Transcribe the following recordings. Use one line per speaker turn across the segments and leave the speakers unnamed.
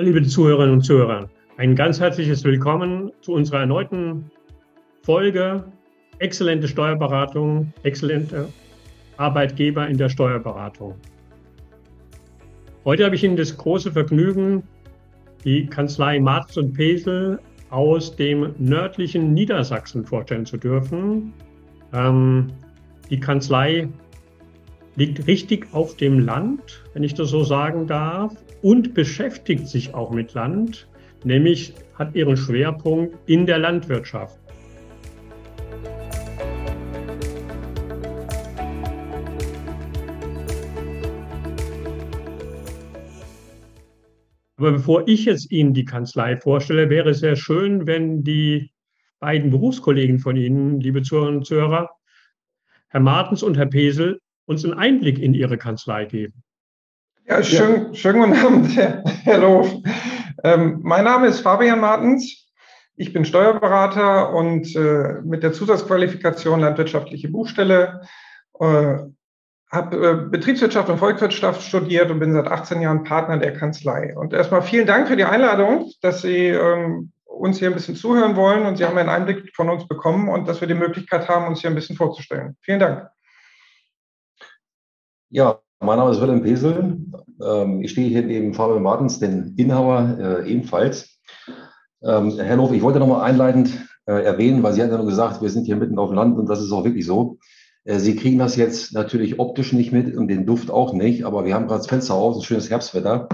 Liebe Zuhörerinnen und Zuhörer, ein ganz herzliches Willkommen zu unserer erneuten Folge Exzellente Steuerberatung, exzellente Arbeitgeber in der Steuerberatung. Heute habe ich Ihnen das große Vergnügen, die Kanzlei Marz und Pesel aus dem nördlichen Niedersachsen vorstellen zu dürfen. Ähm, die Kanzlei liegt richtig auf dem Land, wenn ich das so sagen darf, und beschäftigt sich auch mit Land, nämlich hat ihren Schwerpunkt in der Landwirtschaft. Aber bevor ich jetzt Ihnen die Kanzlei vorstelle, wäre es sehr schön, wenn die beiden Berufskollegen von Ihnen, liebe Zuhörerinnen und Zuhörer, Herr Martens und Herr Pesel, uns einen Einblick in Ihre Kanzlei geben.
Ja, schön, ja. schönen guten Abend, Herr, Herr Loof. Ähm, mein Name ist Fabian Martens. Ich bin Steuerberater und äh, mit der Zusatzqualifikation landwirtschaftliche Buchstelle äh, habe äh, Betriebswirtschaft und Volkswirtschaft studiert und bin seit 18 Jahren Partner der Kanzlei. Und erstmal vielen Dank für die Einladung, dass Sie ähm, uns hier ein bisschen zuhören wollen und Sie haben einen Einblick von uns bekommen und dass wir die Möglichkeit haben, uns hier ein bisschen vorzustellen. Vielen Dank.
Ja, mein Name ist Willem Pesel. Ähm, ich stehe hier neben Fabian Martens, den Inhaber äh, ebenfalls. Ähm, Herr Lof, ich wollte nochmal einleitend äh, erwähnen, weil Sie hatten ja nur gesagt, wir sind hier mitten auf dem Land und das ist auch wirklich so. Äh, Sie kriegen das jetzt natürlich optisch nicht mit und den Duft auch nicht, aber wir haben gerade das Fenster auf, ein schönes Herbstwetter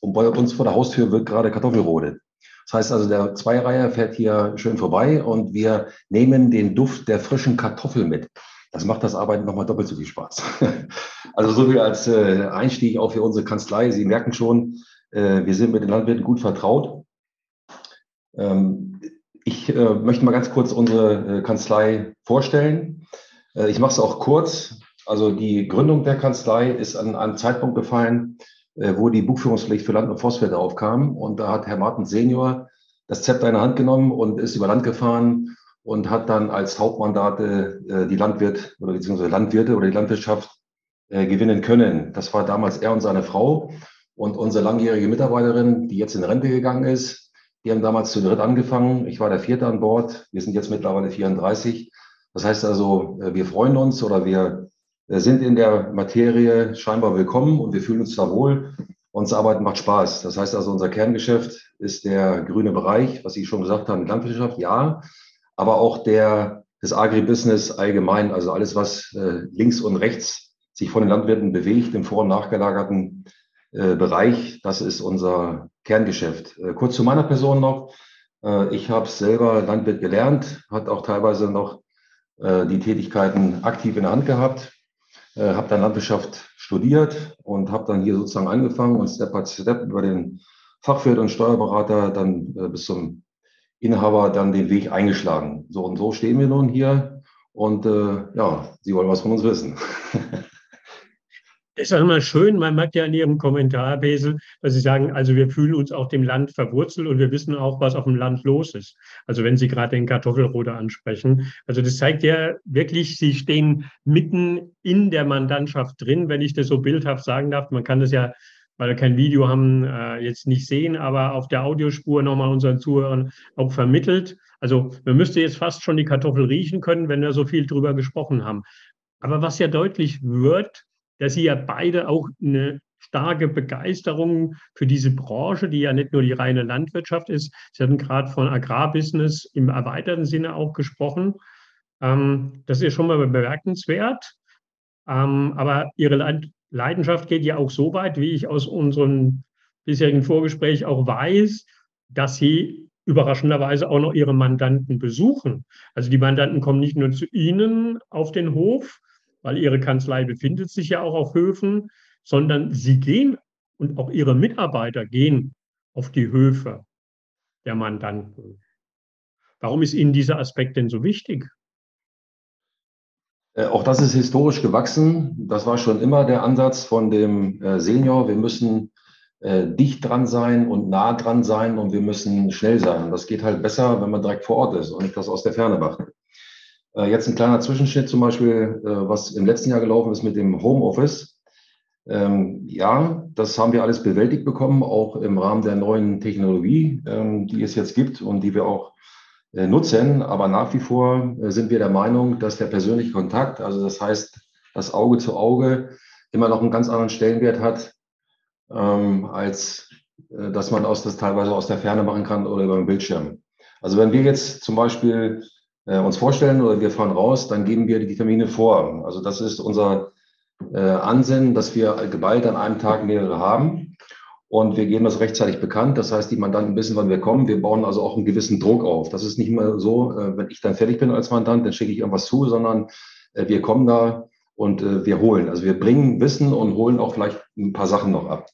und bei uns vor der Haustür wird gerade Kartoffelrode. Das heißt also, der Zweireiher fährt hier schön vorbei und wir nehmen den Duft der frischen Kartoffel mit. Das macht das Arbeiten nochmal doppelt so viel Spaß. Also so viel als äh, Einstieg auch für unsere Kanzlei. Sie merken schon, äh, wir sind mit den Landwirten gut vertraut. Ähm, ich möchte mal ganz kurz unsere Kanzlei vorstellen. Äh, ich mache es auch kurz. Also die Gründung der Kanzlei ist an einem Zeitpunkt gefallen, äh, wo die Buchführungspflicht für Land- und Forstwirte aufkam. Und da hat Herr Martin Senior das Zepter in der Hand genommen und ist über Land gefahren und hat dann als Hauptmandate äh, die Landwirt oder beziehungsweise Landwirte oder die Landwirtschaft gewinnen können. Das war damals er und seine Frau und unsere langjährige Mitarbeiterin, die jetzt in Rente gegangen ist. Die haben damals zu dritt angefangen. Ich war der Vierte an Bord. Wir sind jetzt mittlerweile 34 das heißt also, äh, wir freuen uns oder wir äh, sind in der Materie scheinbar willkommen und wir fühlen uns da wohl. Uns Arbeiten macht Spaß. Das heißt also, unser Kerngeschäft ist der grüne Bereich, was Sie schon gesagt haben, Landwirtschaft, ja, aber auch der, das Agribusiness allgemein, also alles, was äh, links und rechts sich von den Landwirten bewegt, im vor- und nachgelagerten Bereich, das ist unser Kerngeschäft. kurz zu meiner Person noch. ich habe selber Landwirt gelernt, hat auch teilweise noch äh, die Tätigkeiten aktiv in der Hand gehabt, äh, habe dann Landwirtschaft studiert und habe dann hier sozusagen angefangen und Step by Step über den Fachwirt und Steuerberater dann äh, bis zum Inhaber dann den Weg eingeschlagen. So und so stehen wir nun hier und äh, ja, Sie wollen was von uns wissen.
Das ist auch immer schön, man merkt ja in Ihrem Kommentar, Besel, dass Sie sagen, also wir fühlen uns auch dem Land verwurzelt und wir wissen auch, was auf dem Land los ist. Also wenn Sie gerade den Kartoffelroder ansprechen. Also das zeigt ja wirklich, Sie stehen mitten in der Mandantschaft drin, wenn ich das so bildhaft sagen darf. Man kann das ja, weil wir kein Video haben, äh, jetzt nicht sehen, aber auf der Audiospur nochmal unseren Zuhörern auch vermittelt. Also man müsste jetzt fast schon die Kartoffel riechen können, wenn wir so viel drüber gesprochen haben. Aber was ja deutlich wird, dass sie ja beide auch eine starke Begeisterung für diese Branche, die ja nicht nur die reine Landwirtschaft ist. Sie hatten gerade von Agrarbusiness im erweiterten Sinne auch gesprochen. Ähm, das ist schon mal bemerkenswert. Ähm, aber Ihre Leidenschaft geht ja auch so weit, wie ich aus unserem bisherigen Vorgespräch auch weiß, dass Sie überraschenderweise auch noch Ihre Mandanten besuchen. Also die Mandanten kommen nicht nur zu Ihnen auf den Hof, weil ihre Kanzlei befindet sich ja auch auf Höfen, sondern sie gehen und auch ihre Mitarbeiter gehen auf die Höfe der Mandanten. Warum ist Ihnen dieser Aspekt denn so wichtig?
Äh, auch das ist historisch gewachsen. Das war schon immer der Ansatz von dem äh, Senior. Wir müssen äh, dicht dran sein und nah dran sein und wir müssen schnell sein. Das geht halt besser, wenn man direkt vor Ort ist und nicht das aus der Ferne macht. Jetzt ein kleiner Zwischenschnitt zum Beispiel, was im letzten Jahr gelaufen ist mit dem Homeoffice. Ähm, ja, das haben wir alles bewältigt bekommen, auch im Rahmen der neuen Technologie, ähm, die es jetzt gibt und die wir auch nutzen. Aber nach wie vor äh, sind wir der Meinung, dass der persönliche Kontakt, also das heißt, das Auge zu Auge, immer noch einen ganz anderen Stellenwert hat, ähm, als äh, dass man aus das teilweise aus der Ferne machen kann oder über den Bildschirm. Also wenn wir jetzt zum Beispiel äh, uns vorstellen oder wir fahren raus, dann geben wir die Termine vor. Also das ist unser äh, Ansinnen, dass wir geballt an einem Tag mehrere haben. Und wir geben das rechtzeitig bekannt. Das heißt, die Mandanten wissen, wann wir kommen. Wir bauen also auch einen gewissen Druck auf. Das ist nicht mehr so, äh, wenn ich dann fertig bin als Mandant, dann schicke ich irgendwas zu, sondern äh, wir kommen da und äh, wir holen. Also wir bringen Wissen und holen auch vielleicht ein paar Sachen noch ab.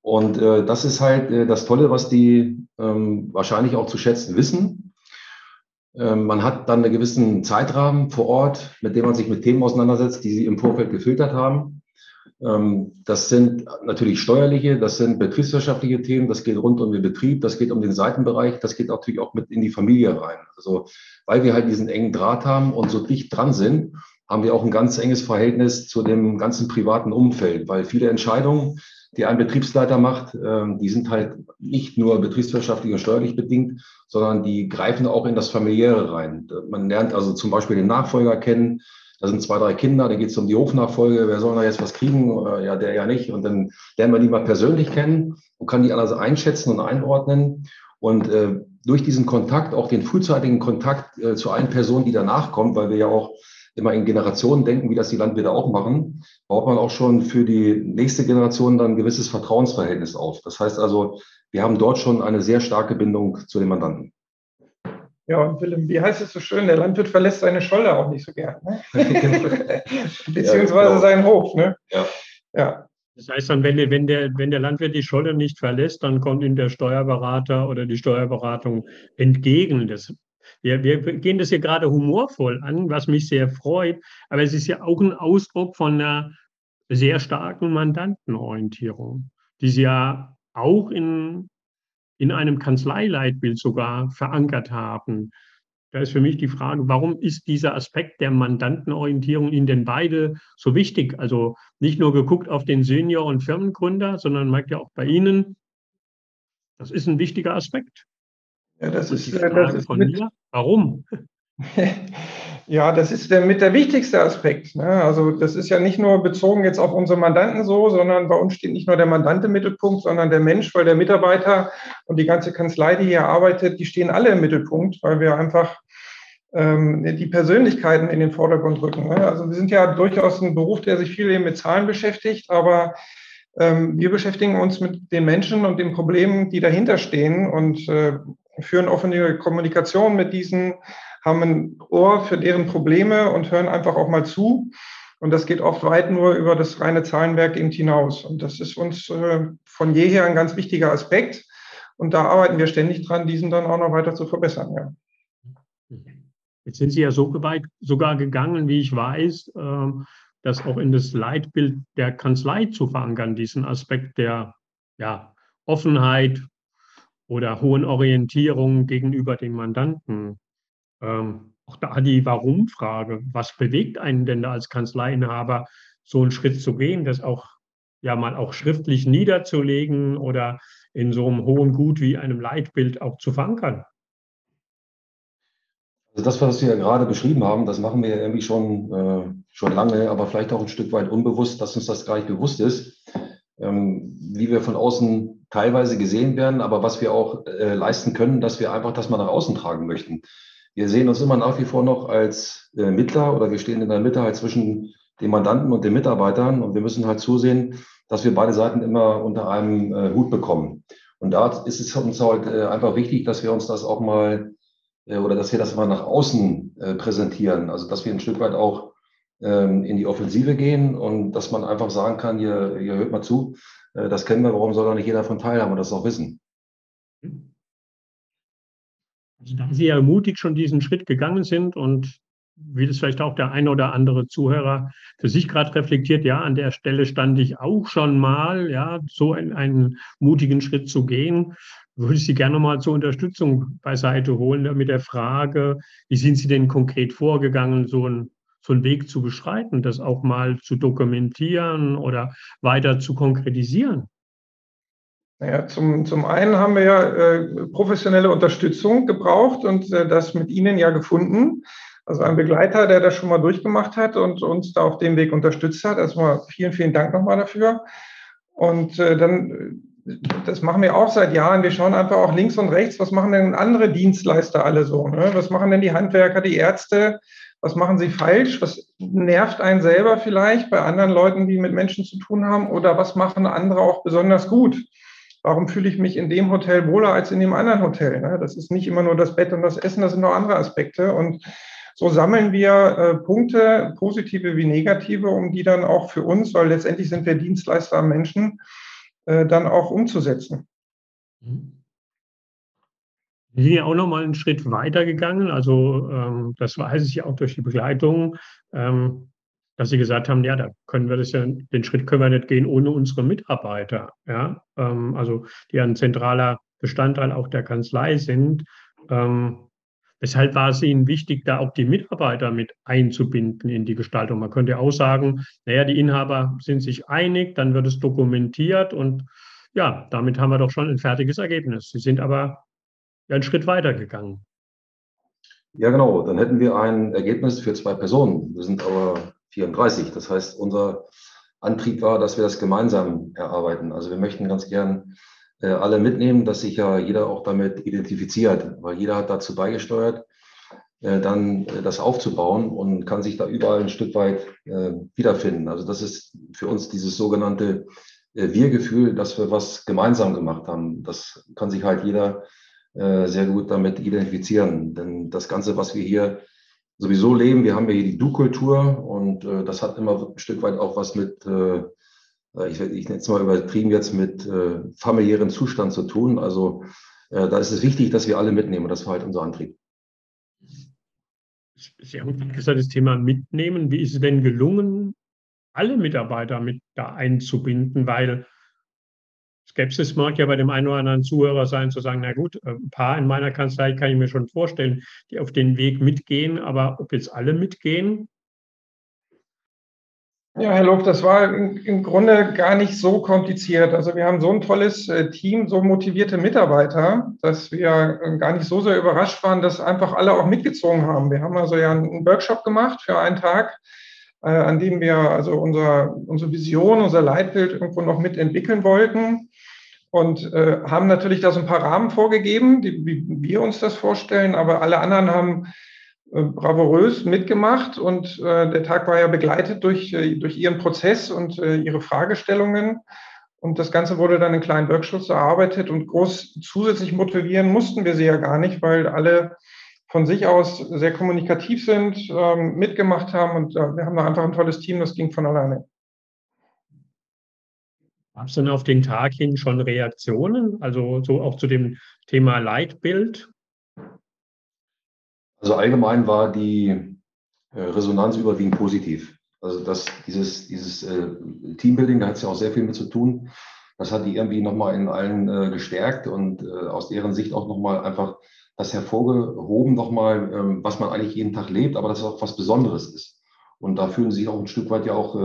Und das ist halt das Tolle, was die ähm, wahrscheinlich auch zu schätzen wissen. Ähm, man hat dann einen gewissen Zeitrahmen vor Ort, mit dem man sich mit Themen auseinandersetzt, die sie im Vorfeld gefiltert haben. Ähm, das sind natürlich steuerliche, das sind betriebswirtschaftliche Themen, das geht rund um den Betrieb, das geht um den Seitenbereich, das geht natürlich auch mit in die Familie rein. Also weil wir halt diesen engen Draht haben und so dicht dran sind, haben wir auch ein ganz enges Verhältnis zu dem ganzen privaten Umfeld, weil viele Entscheidungen, die ein Betriebsleiter macht, ähm, die sind halt nicht nur betriebswirtschaftlich und steuerlich bedingt, sondern die greifen auch in das Familiäre rein. Man lernt also zum Beispiel den Nachfolger kennen. Da sind zwei, drei Kinder, da geht es um die Hofnachfolge. Wer soll da jetzt was kriegen? Ja, der ja nicht. Und dann lernt man die mal persönlich kennen und kann die also einschätzen und einordnen. Und äh, durch diesen Kontakt, auch den frühzeitigen Kontakt äh, zu allen Personen, die danach kommt, weil wir ja auch immer in Generationen denken, wie das die Landwirte auch machen, baut man auch schon für die nächste Generation dann ein gewisses Vertrauensverhältnis auf. Das heißt also, wir haben dort schon eine sehr starke Bindung zu den Mandanten.
Ja, und Willem, wie heißt es so schön, der Landwirt verlässt seine Scholle auch nicht so gern. Ne? Beziehungsweise ja, genau. seinen Hof. Ne?
Ja. ja. Das heißt dann, wenn, wenn, der, wenn der Landwirt die Scholle nicht verlässt, dann kommt ihm der Steuerberater oder die Steuerberatung entgegen. Das wir, wir gehen das hier gerade humorvoll an, was mich sehr freut, aber es ist ja auch ein Ausdruck von einer sehr starken Mandantenorientierung, die Sie ja auch in, in einem Kanzleileitbild sogar verankert haben. Da ist für mich die Frage, warum ist dieser Aspekt der Mandantenorientierung Ihnen denn beide so wichtig? Also nicht nur geguckt auf den Senior und Firmengründer, sondern man merkt ja auch bei Ihnen, das ist ein wichtiger Aspekt.
Ja, das ist, die Frage das ist von mit, mir. Warum? ja, das ist der, mit der wichtigste Aspekt. Ne? Also das ist ja nicht nur bezogen jetzt auf unsere Mandanten so, sondern bei uns steht nicht nur der Mandant im Mittelpunkt, sondern der Mensch, weil der Mitarbeiter und die ganze Kanzlei, die hier arbeitet, die stehen alle im Mittelpunkt, weil wir einfach ähm, die Persönlichkeiten in den Vordergrund rücken. Ne? Also wir sind ja durchaus ein Beruf, der sich viel eben mit Zahlen beschäftigt, aber ähm, wir beschäftigen uns mit den Menschen und den Problemen, die dahinter stehen und äh, führen offene Kommunikation mit diesen, haben ein Ohr für deren Probleme und hören einfach auch mal zu. Und das geht oft weit nur über das reine Zahlenwerk eben hinaus. Und das ist uns äh, von jeher ein ganz wichtiger Aspekt. Und da arbeiten wir ständig dran, diesen dann auch noch weiter zu verbessern. Ja.
Jetzt sind Sie ja so weit sogar gegangen, wie ich weiß, ähm, das auch in das Leitbild der Kanzlei zu verankern, diesen Aspekt der ja, Offenheit, oder hohen Orientierung gegenüber dem Mandanten. Ähm, auch da die Warum-Frage. Was bewegt einen denn als Kanzleiinhaber, so einen Schritt zu gehen, das auch ja mal auch schriftlich niederzulegen oder in so einem hohen Gut wie einem Leitbild auch zu verankern?
Also das, was Sie ja gerade beschrieben haben, das machen wir ja irgendwie schon, äh, schon lange, aber vielleicht auch ein Stück weit unbewusst, dass uns das gar nicht bewusst ist, ähm, wie wir von außen teilweise gesehen werden, aber was wir auch äh, leisten können, dass wir einfach das mal nach außen tragen möchten. Wir sehen uns immer nach wie vor noch als äh, Mittler oder wir stehen in der Mitte halt zwischen dem Mandanten und den Mitarbeitern und wir müssen halt zusehen, dass wir beide Seiten immer unter einem äh, Hut bekommen. Und da ist es uns halt äh, einfach wichtig, dass wir uns das auch mal äh, oder dass wir das mal nach außen äh, präsentieren. Also dass wir ein Stück weit auch ähm, in die Offensive gehen und dass man einfach sagen kann, hier, hier hört mal zu, das kennen wir, warum soll da nicht jeder von teilhaben und das auch wissen?
Also da Sie ja mutig schon diesen Schritt gegangen sind und wie das vielleicht auch der eine oder andere Zuhörer für sich gerade reflektiert, ja, an der Stelle stand ich auch schon mal, ja, so einen, einen mutigen Schritt zu gehen, würde ich Sie gerne mal zur Unterstützung beiseite holen mit der Frage, wie sind Sie denn konkret vorgegangen, so ein so einen Weg zu beschreiten, das auch mal zu dokumentieren oder weiter zu konkretisieren?
Naja, zum, zum einen haben wir ja äh, professionelle Unterstützung gebraucht und äh, das mit Ihnen ja gefunden. Also ein Begleiter, der das schon mal durchgemacht hat und uns da auf dem Weg unterstützt hat. Erstmal vielen, vielen Dank nochmal dafür. Und äh, dann, das machen wir auch seit Jahren. Wir schauen einfach auch links und rechts, was machen denn andere Dienstleister alle so? Ne? Was machen denn die Handwerker, die Ärzte? Was machen sie falsch? Was nervt einen selber vielleicht bei anderen Leuten, die mit Menschen zu tun haben? Oder was machen andere auch besonders gut? Warum fühle ich mich in dem Hotel wohler als in dem anderen Hotel? Ne? Das ist nicht immer nur das Bett und das Essen, das sind noch andere Aspekte. Und so sammeln wir äh, Punkte, positive wie negative, um die dann auch für uns, weil letztendlich sind wir Dienstleister am Menschen, äh, dann auch umzusetzen.
Mhm. Wir sind ja auch noch mal einen Schritt weiter gegangen. Also ähm, das weiß ich ja auch durch die Begleitung, ähm, dass Sie gesagt haben, ja, da können wir das ja, den Schritt können wir nicht gehen ohne unsere Mitarbeiter. Ja, ähm, also die ein zentraler Bestandteil auch der Kanzlei sind. Ähm, Weshalb war es Ihnen wichtig, da auch die Mitarbeiter mit einzubinden in die Gestaltung? Man könnte auch sagen, naja, die Inhaber sind sich einig, dann wird es dokumentiert und ja, damit haben wir doch schon ein fertiges Ergebnis. Sie sind aber einen Schritt weiter gegangen.
Ja, genau. Dann hätten wir ein Ergebnis für zwei Personen. Wir sind aber 34. Das heißt, unser Antrieb war, dass wir das gemeinsam erarbeiten. Also wir möchten ganz gern äh, alle mitnehmen, dass sich ja jeder auch damit identifiziert, weil jeder hat dazu beigesteuert, äh, dann äh, das aufzubauen und kann sich da überall ein Stück weit wiederfinden. Also das ist für uns dieses sogenannte Wir-Gefühl, dass wir was gemeinsam gemacht haben. Das kann sich halt jeder sehr gut damit identifizieren. Denn das Ganze, was wir hier sowieso leben, wir haben ja hier die Du-Kultur und das hat immer ein Stück weit auch was mit äh, ich, ich nenne es mal übertrieben jetzt mit äh, familiären Zustand zu tun. Also äh, da ist es wichtig, dass wir alle mitnehmen. Das war halt unser Antrieb.
Sie haben gesagt, das Thema mitnehmen. Wie ist es denn gelungen, alle Mitarbeiter mit da einzubinden? Weil Skepsis mag ja bei dem einen oder anderen Zuhörer sein, zu sagen, na gut, ein paar in meiner Kanzlei kann ich mir schon vorstellen, die auf den Weg mitgehen, aber ob jetzt alle mitgehen,
ja, Herr Lob, das war im Grunde gar nicht so kompliziert. Also wir haben so ein tolles äh, Team, so motivierte Mitarbeiter, dass wir äh, gar nicht so sehr überrascht waren, dass einfach alle auch mitgezogen haben. Wir haben also ja einen Workshop gemacht für einen Tag, äh, an dem wir also unser, unsere Vision, unser Leitbild irgendwo noch mitentwickeln wollten und haben natürlich da so ein paar Rahmen vorgegeben, die, wie wir uns das vorstellen, aber alle anderen haben äh, bravourös mitgemacht und äh, der Tag war ja begleitet durch, äh, durch ihren Prozess und äh, ihre Fragestellungen. Und das Ganze wurde dann in kleinen Workshops erarbeitet und groß zusätzlich motivieren mussten wir sie ja gar nicht, weil alle von sich aus sehr kommunikativ sind, ähm, mitgemacht haben und äh, wir haben da einfach ein tolles Team, das ging von alleine.
Gab es denn auf den Tag hin schon Reaktionen, also so auch zu dem Thema Leitbild?
Also allgemein war die äh, Resonanz überwiegend positiv. Also das, dieses, dieses äh, Teambuilding, da hat es ja auch sehr viel mit zu tun. Das hat die irgendwie nochmal in allen äh, gestärkt und aus deren Sicht auch nochmal einfach das hervorgehoben, nochmal, ähm, was man eigentlich jeden Tag lebt, aber dass es auch was Besonderes ist. Und da fühlen sie sich auch ein Stück weit ja auch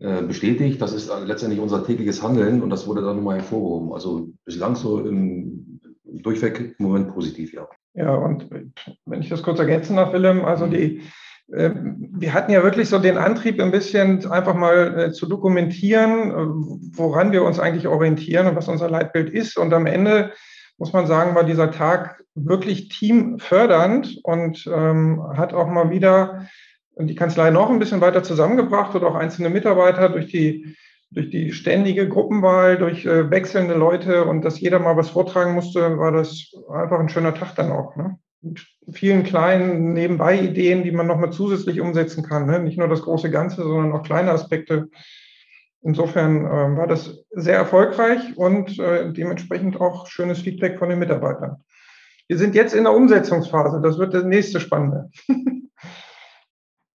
bestätigt. Das ist äh, letztendlich unser tägliches Handeln und das wurde dann nochmal hervorgehoben. Also bislang so im durchweg im Moment positiv, ja.
Ja, und wenn ich das kurz ergänzen darf, Willem, also die, äh, wir hatten ja wirklich so den Antrieb, ein bisschen einfach mal äh, zu dokumentieren, äh, woran wir uns eigentlich orientieren und was unser Leitbild ist. Und am Ende muss man sagen, war dieser Tag wirklich teamfördernd und ähm, hat auch mal wieder die Kanzlei noch ein bisschen weiter zusammengebracht und auch einzelne Mitarbeiter durch die durch die ständige Gruppenwahl, durch äh, wechselnde Leute und dass jeder mal was vortragen musste, war das einfach ein schöner Tag dann auch. Ne? Mit vielen kleinen Nebenbei-Ideen, die man nochmal zusätzlich umsetzen kann. Ne? Nicht nur das große Ganze, sondern auch kleine Aspekte. Insofern äh, war das sehr erfolgreich und äh, dementsprechend auch schönes Feedback von den Mitarbeitern. Wir sind jetzt in der Umsetzungsphase. Das wird das nächste Spannende.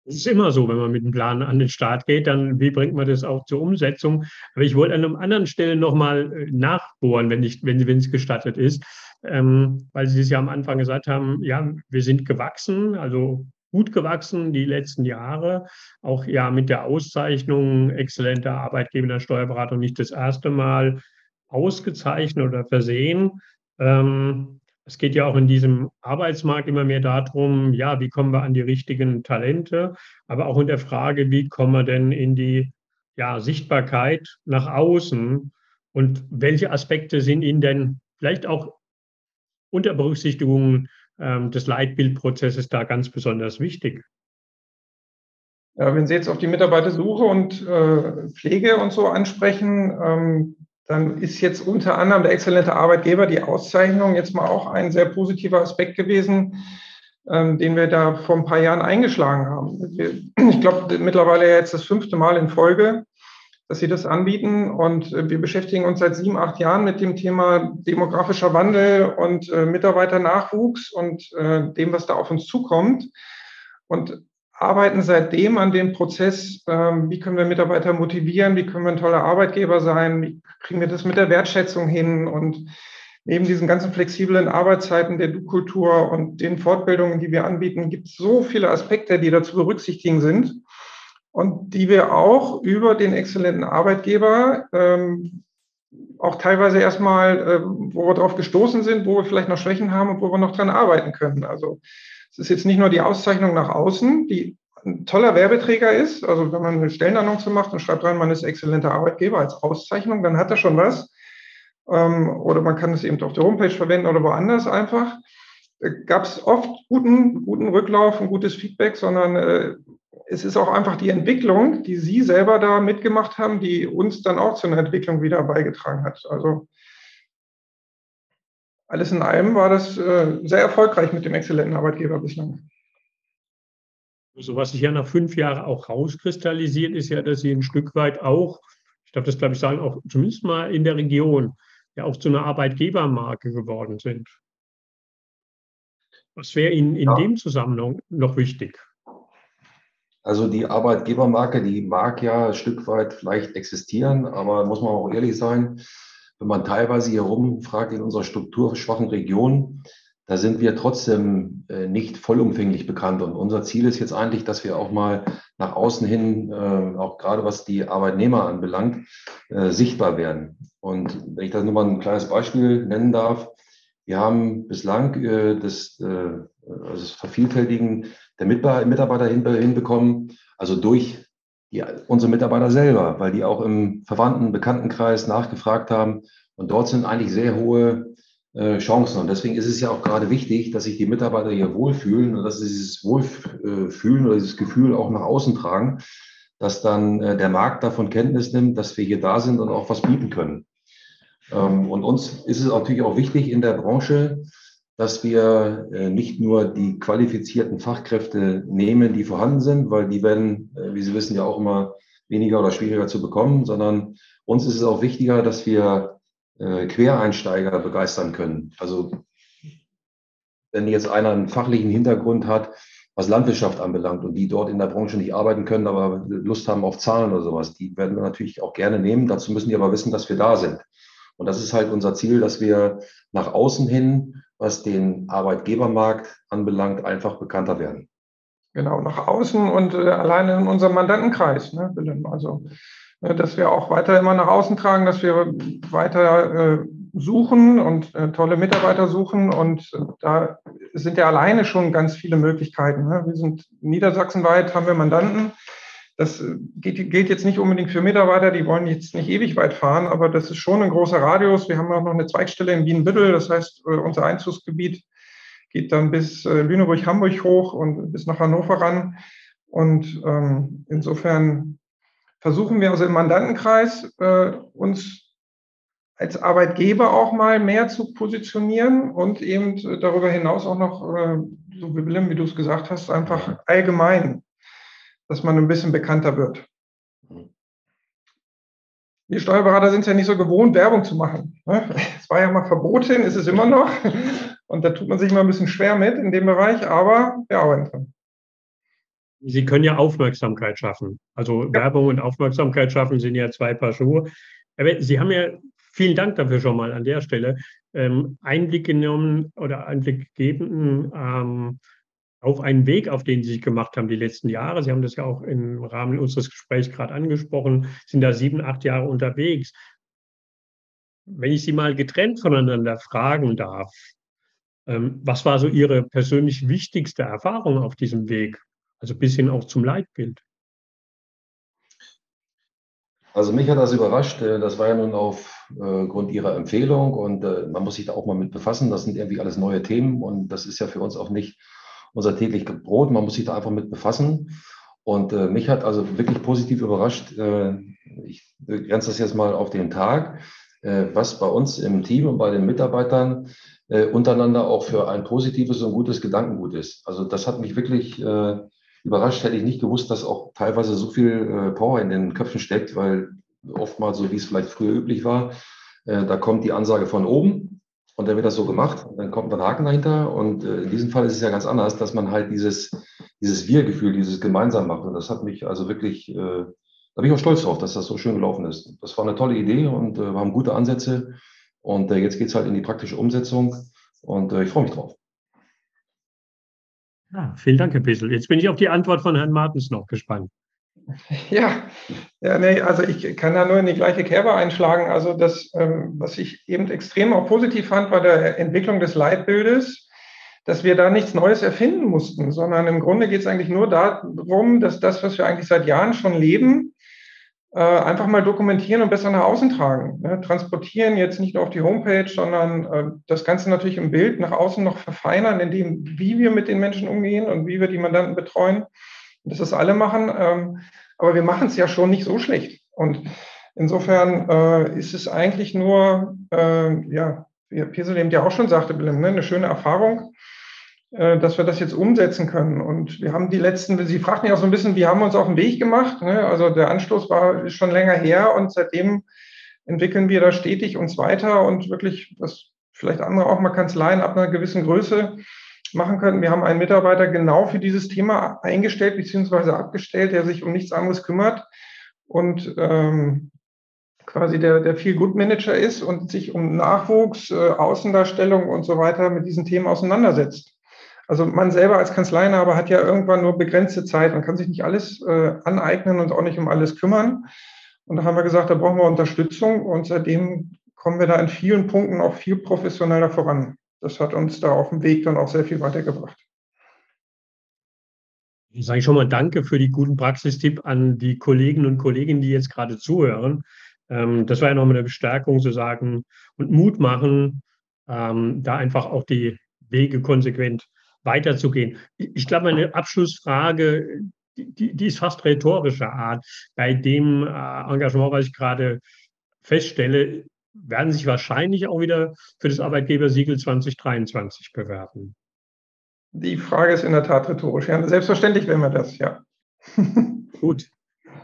Es ist immer so, wenn man mit einem Plan an den Start geht, dann wie bringt man das auch zur Umsetzung? Aber ich wollte an einer anderen Stelle nochmal äh, nachbohren, wenn, ich, wenn es gestattet ist, ähm, weil Sie es ja am Anfang gesagt haben, ja, wir sind gewachsen, also gut gewachsen die letzten Jahre, auch ja mit der Auszeichnung exzellenter Arbeitgeber der Steuerberatung nicht das erste Mal ausgezeichnet oder versehen. Ähm, es geht ja auch in diesem Arbeitsmarkt immer mehr darum, ja, wie kommen wir an die richtigen Talente, aber auch in der Frage, wie kommen wir denn in die ja, Sichtbarkeit nach außen und welche Aspekte sind Ihnen denn vielleicht auch unter Berücksichtigung ähm, des Leitbildprozesses da ganz besonders wichtig?
Ja, wenn Sie jetzt auf die Mitarbeitersuche und äh, Pflege und so ansprechen, ähm, dann ist jetzt unter anderem der exzellente Arbeitgeber, die Auszeichnung, jetzt mal auch ein sehr positiver Aspekt gewesen, ähm, den wir da vor ein paar Jahren eingeschlagen haben. Wir, ich glaube, mittlerweile jetzt das fünfte Mal in Folge, dass sie das anbieten. Und äh, wir beschäftigen uns seit sieben, acht Jahren mit dem Thema demografischer Wandel und äh, Mitarbeiternachwuchs und äh, dem, was da auf uns zukommt. Und arbeiten seitdem an dem Prozess, ähm, wie können wir Mitarbeiter motivieren, wie können wir ein toller Arbeitgeber sein, wie kriegen wir das mit der Wertschätzung hin und neben diesen ganzen flexiblen Arbeitszeiten der Du-Kultur und den Fortbildungen, die wir anbieten, gibt es so viele Aspekte, die da zu berücksichtigen sind und die wir auch über den exzellenten Arbeitgeber ähm, auch teilweise erstmal, äh, wo wir drauf gestoßen sind, wo wir vielleicht noch Schwächen haben und wo wir noch dran arbeiten können. Also es ist jetzt nicht nur die Auszeichnung nach außen, die ein toller Werbeträger ist. Also wenn man eine Stellenannonce macht und schreibt rein, man ist exzellenter Arbeitgeber als Auszeichnung, dann hat er schon was. Ähm, oder man kann es eben auf der Homepage verwenden oder woanders einfach. Gab es oft guten, guten Rücklauf und gutes Feedback, sondern äh, es ist auch einfach die Entwicklung, die Sie selber da mitgemacht haben, die uns dann auch zu einer Entwicklung wieder beigetragen hat. Also alles in allem war das äh, sehr erfolgreich mit dem exzellenten Arbeitgeber bislang.
So was sich ja nach fünf Jahren auch rauskristallisiert, ist ja, dass Sie ein Stück weit auch, ich darf das glaube ich sagen, auch zumindest mal in der Region, ja auch zu einer Arbeitgebermarke geworden sind. Was wäre Ihnen in ja. dem Zusammenhang noch wichtig?
Also die Arbeitgebermarke, die mag ja ein Stück weit vielleicht existieren, aber muss man auch ehrlich sein, wenn man teilweise hier rumfragt in unserer strukturschwachen Region, da sind wir trotzdem äh, nicht vollumfänglich bekannt. Und unser Ziel ist jetzt eigentlich, dass wir auch mal nach außen hin, äh, auch gerade was die Arbeitnehmer anbelangt, äh, sichtbar werden. Und wenn ich das nur mal ein kleines Beispiel nennen darf, wir haben bislang das, also das Vervielfältigen der Mitarbeiter hinbekommen, also durch die, unsere Mitarbeiter selber, weil die auch im Verwandten, Bekanntenkreis nachgefragt haben. Und dort sind eigentlich sehr hohe äh, Chancen. Und deswegen ist es ja auch gerade wichtig, dass sich die Mitarbeiter hier wohlfühlen und dass sie dieses Wohlfühlen oder dieses Gefühl auch nach außen tragen, dass dann äh, der Markt davon Kenntnis nimmt, dass wir hier da sind und auch was bieten können. Ähm, und uns ist es natürlich auch wichtig in der Branche, dass wir äh, nicht nur die qualifizierten Fachkräfte nehmen, die vorhanden sind, weil die werden, äh, wie Sie wissen, ja auch immer weniger oder schwieriger zu bekommen, sondern uns ist es auch wichtiger, dass wir äh, Quereinsteiger begeistern können. Also wenn jetzt einer einen fachlichen Hintergrund hat, was Landwirtschaft anbelangt und die dort in der Branche nicht arbeiten können, aber Lust haben auf Zahlen oder sowas, die werden wir natürlich auch gerne nehmen. Dazu müssen die aber wissen, dass wir da sind. Und das ist halt unser Ziel, dass wir nach außen hin was den Arbeitgebermarkt anbelangt, einfach bekannter werden.
Genau, nach außen und äh, alleine in unserem Mandantenkreis, ne, Willem. Also, äh, dass wir auch weiter immer nach außen tragen, dass wir weiter äh, suchen und äh, tolle Mitarbeiter suchen. Und äh, da sind ja alleine schon ganz viele Möglichkeiten. Ne? Wir sind niedersachsenweit, haben wir Mandanten das äh, geht, gilt jetzt nicht unbedingt für Mitarbeiter, die wollen jetzt nicht ewig weit fahren, aber das ist schon ein großer Radius. Wir haben auch noch eine Zweigstelle in Wien-Büttel, das heißt, äh, unser Einzugsgebiet geht dann bis äh, Lüneburg-Hamburg hoch und bis nach Hannover ran. Und ähm, insofern versuchen wir also im Mandantenkreis äh, uns als Arbeitgeber auch mal mehr zu positionieren und eben darüber hinaus auch noch, äh, so wie Willem, wie du es gesagt hast, einfach allgemein dass man ein bisschen bekannter wird. Wir Steuerberater sind es ja nicht so gewohnt, Werbung zu machen. Ne? Es war ja mal verboten, ist es immer noch. Und da tut man sich immer ein bisschen schwer mit in dem Bereich, aber wir arbeiten dran.
Sie können ja Aufmerksamkeit schaffen. Also ja. Werbung und Aufmerksamkeit schaffen sind ja zwei Paar Schuhe. Aber Sie haben ja, vielen Dank dafür schon mal an der Stelle, ähm, Einblick genommen oder Einblick gegeben ähm, auf einen Weg, auf den Sie sich gemacht haben die letzten Jahre. Sie haben das ja auch im Rahmen unseres Gesprächs gerade angesprochen, sind da sieben, acht Jahre unterwegs. Wenn ich Sie mal getrennt voneinander fragen darf, ähm, was war so Ihre persönlich wichtigste Erfahrung auf diesem Weg? Also bis hin auch zum Leitbild.
Also mich hat das überrascht. Äh, das war ja nun aufgrund äh, Ihrer Empfehlung und äh, man muss sich da auch mal mit befassen. Das sind irgendwie alles neue Themen und das ist ja für uns auch nicht unser täglich Brot. Man muss sich da einfach mit befassen. Und mich hat also wirklich positiv überrascht. ich grenze das jetzt mal auf den Tag, was bei uns im Team und bei den Mitarbeitern untereinander auch für ein positives und gutes Gedankengut ist. Also das hat mich wirklich überrascht hätte ich nicht gewusst, dass auch teilweise so viel äh, Power in den Köpfen steckt, weil oftmals, so wie es vielleicht früher üblich war, äh, da kommt die Ansage von oben und dann wird das so gemacht dann kommt ein Haken dahinter. Und äh, in diesem Fall ist es ja ganz anders, dass man halt dieses, dieses Wir-Gefühl, dieses gemeinsam macht. Und das hat mich also wirklich, da bin ich auch stolz drauf, dass das so schön gelaufen ist. Das war eine tolle Idee und wir haben gute Ansätze. Und jetzt geht es halt in die praktische Umsetzung und ich freue mich drauf.
Ja, vielen Dank, Herr Pissel. Jetzt bin ich auf die Antwort von Herrn Martens noch gespannt.
Ja, ja nee, also ich kann da nur in die gleiche Kerbe einschlagen. Also das, ähm, was ich eben extrem auch positiv fand, war der Entwicklung des Leitbildes, dass wir da nichts Neues erfinden mussten, sondern im Grunde geht es eigentlich nur darum, dass das, was wir eigentlich seit Jahren schon leben, äh, einfach mal dokumentieren und besser nach außen tragen. Ne? Transportieren jetzt nicht nur auf die Homepage, sondern äh, das Ganze natürlich im Bild nach außen noch verfeinern, in dem, wie wir mit den Menschen umgehen und wie wir die Mandanten betreuen. Das ist alle machen, ähm, aber wir machen es ja schon nicht so schlecht. Und insofern äh, ist es eigentlich nur, äh, ja, wie Herr Piesel eben ja auch schon sagte, ne, eine schöne Erfahrung äh, dass wir das jetzt umsetzen können. Und wir haben die letzten, Sie fragten ja auch so ein bisschen, wie haben wir uns auf den Weg gemacht? Ne? Also der Anstoß war schon länger her und seitdem entwickeln wir da stetig uns weiter und wirklich, was vielleicht andere auch mal Kanzleien ab einer gewissen Größe machen können. Wir haben einen Mitarbeiter genau für dieses Thema eingestellt bzw. abgestellt, der sich um nichts anderes kümmert und ähm, quasi der, der viel Good Manager ist und sich um Nachwuchs, äh, Außendarstellung und so weiter mit diesen Themen auseinandersetzt. Also man selber als Kanzleinhaber hat ja irgendwann nur begrenzte Zeit. Man kann sich nicht alles äh, aneignen und auch nicht um alles kümmern. Und da haben wir gesagt, da brauchen wir Unterstützung. Und seitdem kommen wir da in vielen Punkten auch viel professioneller voran. Das hat uns da auf dem Weg dann auch sehr viel weitergebracht.
Ich sage schon mal Danke für die guten Praxistipp an die Kollegen und Kolleginnen, die jetzt gerade zuhören. Ähm, das war ja nochmal eine Bestärkung zu sagen und Mut machen, ähm, da einfach auch die Wege konsequent weiterzugehen. Ich glaube, meine Abschlussfrage, die, die ist fast rhetorischer Art. Bei dem äh, Engagement, was ich gerade feststelle, werden sich wahrscheinlich auch wieder für das Arbeitgebersiegel 2023 bewerben.
Die Frage ist in der Tat rhetorisch. Ja, selbstverständlich werden wir das, ja.
Gut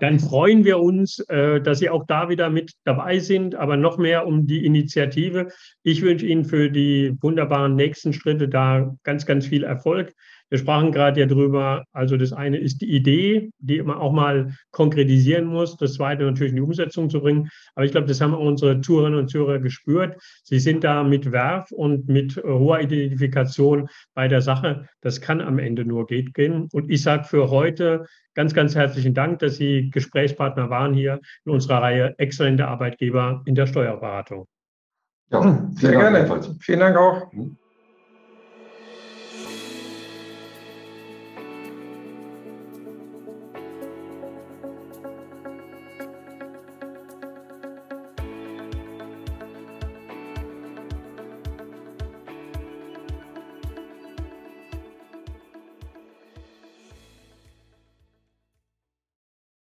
dann freuen wir uns, äh, dass Sie auch da wieder mit dabei sind, aber noch mehr um die Initiative. Ich wünsche Ihnen für die wunderbaren nächsten Schritte da ganz, ganz viel Erfolg. Wir sprachen gerade ja drüber, also das eine ist die Idee, die man auch mal konkretisieren muss. Das zweite natürlich in die Umsetzung zu bringen. Aber ich glaube, das haben auch unsere Zuhörerinnen und Zuhörer gespürt. Sie sind da mit Werf und mit hoher Identifikation bei der Sache. Das kann am Ende nur geht gehen. Und ich sage für heute ganz, ganz herzlichen Dank, dass Sie Gesprächspartner waren hier in unserer Reihe Exzellente Arbeitgeber in der Steuerberatung.
Ja, sehr gerne. Vielen Dank auch. Hm.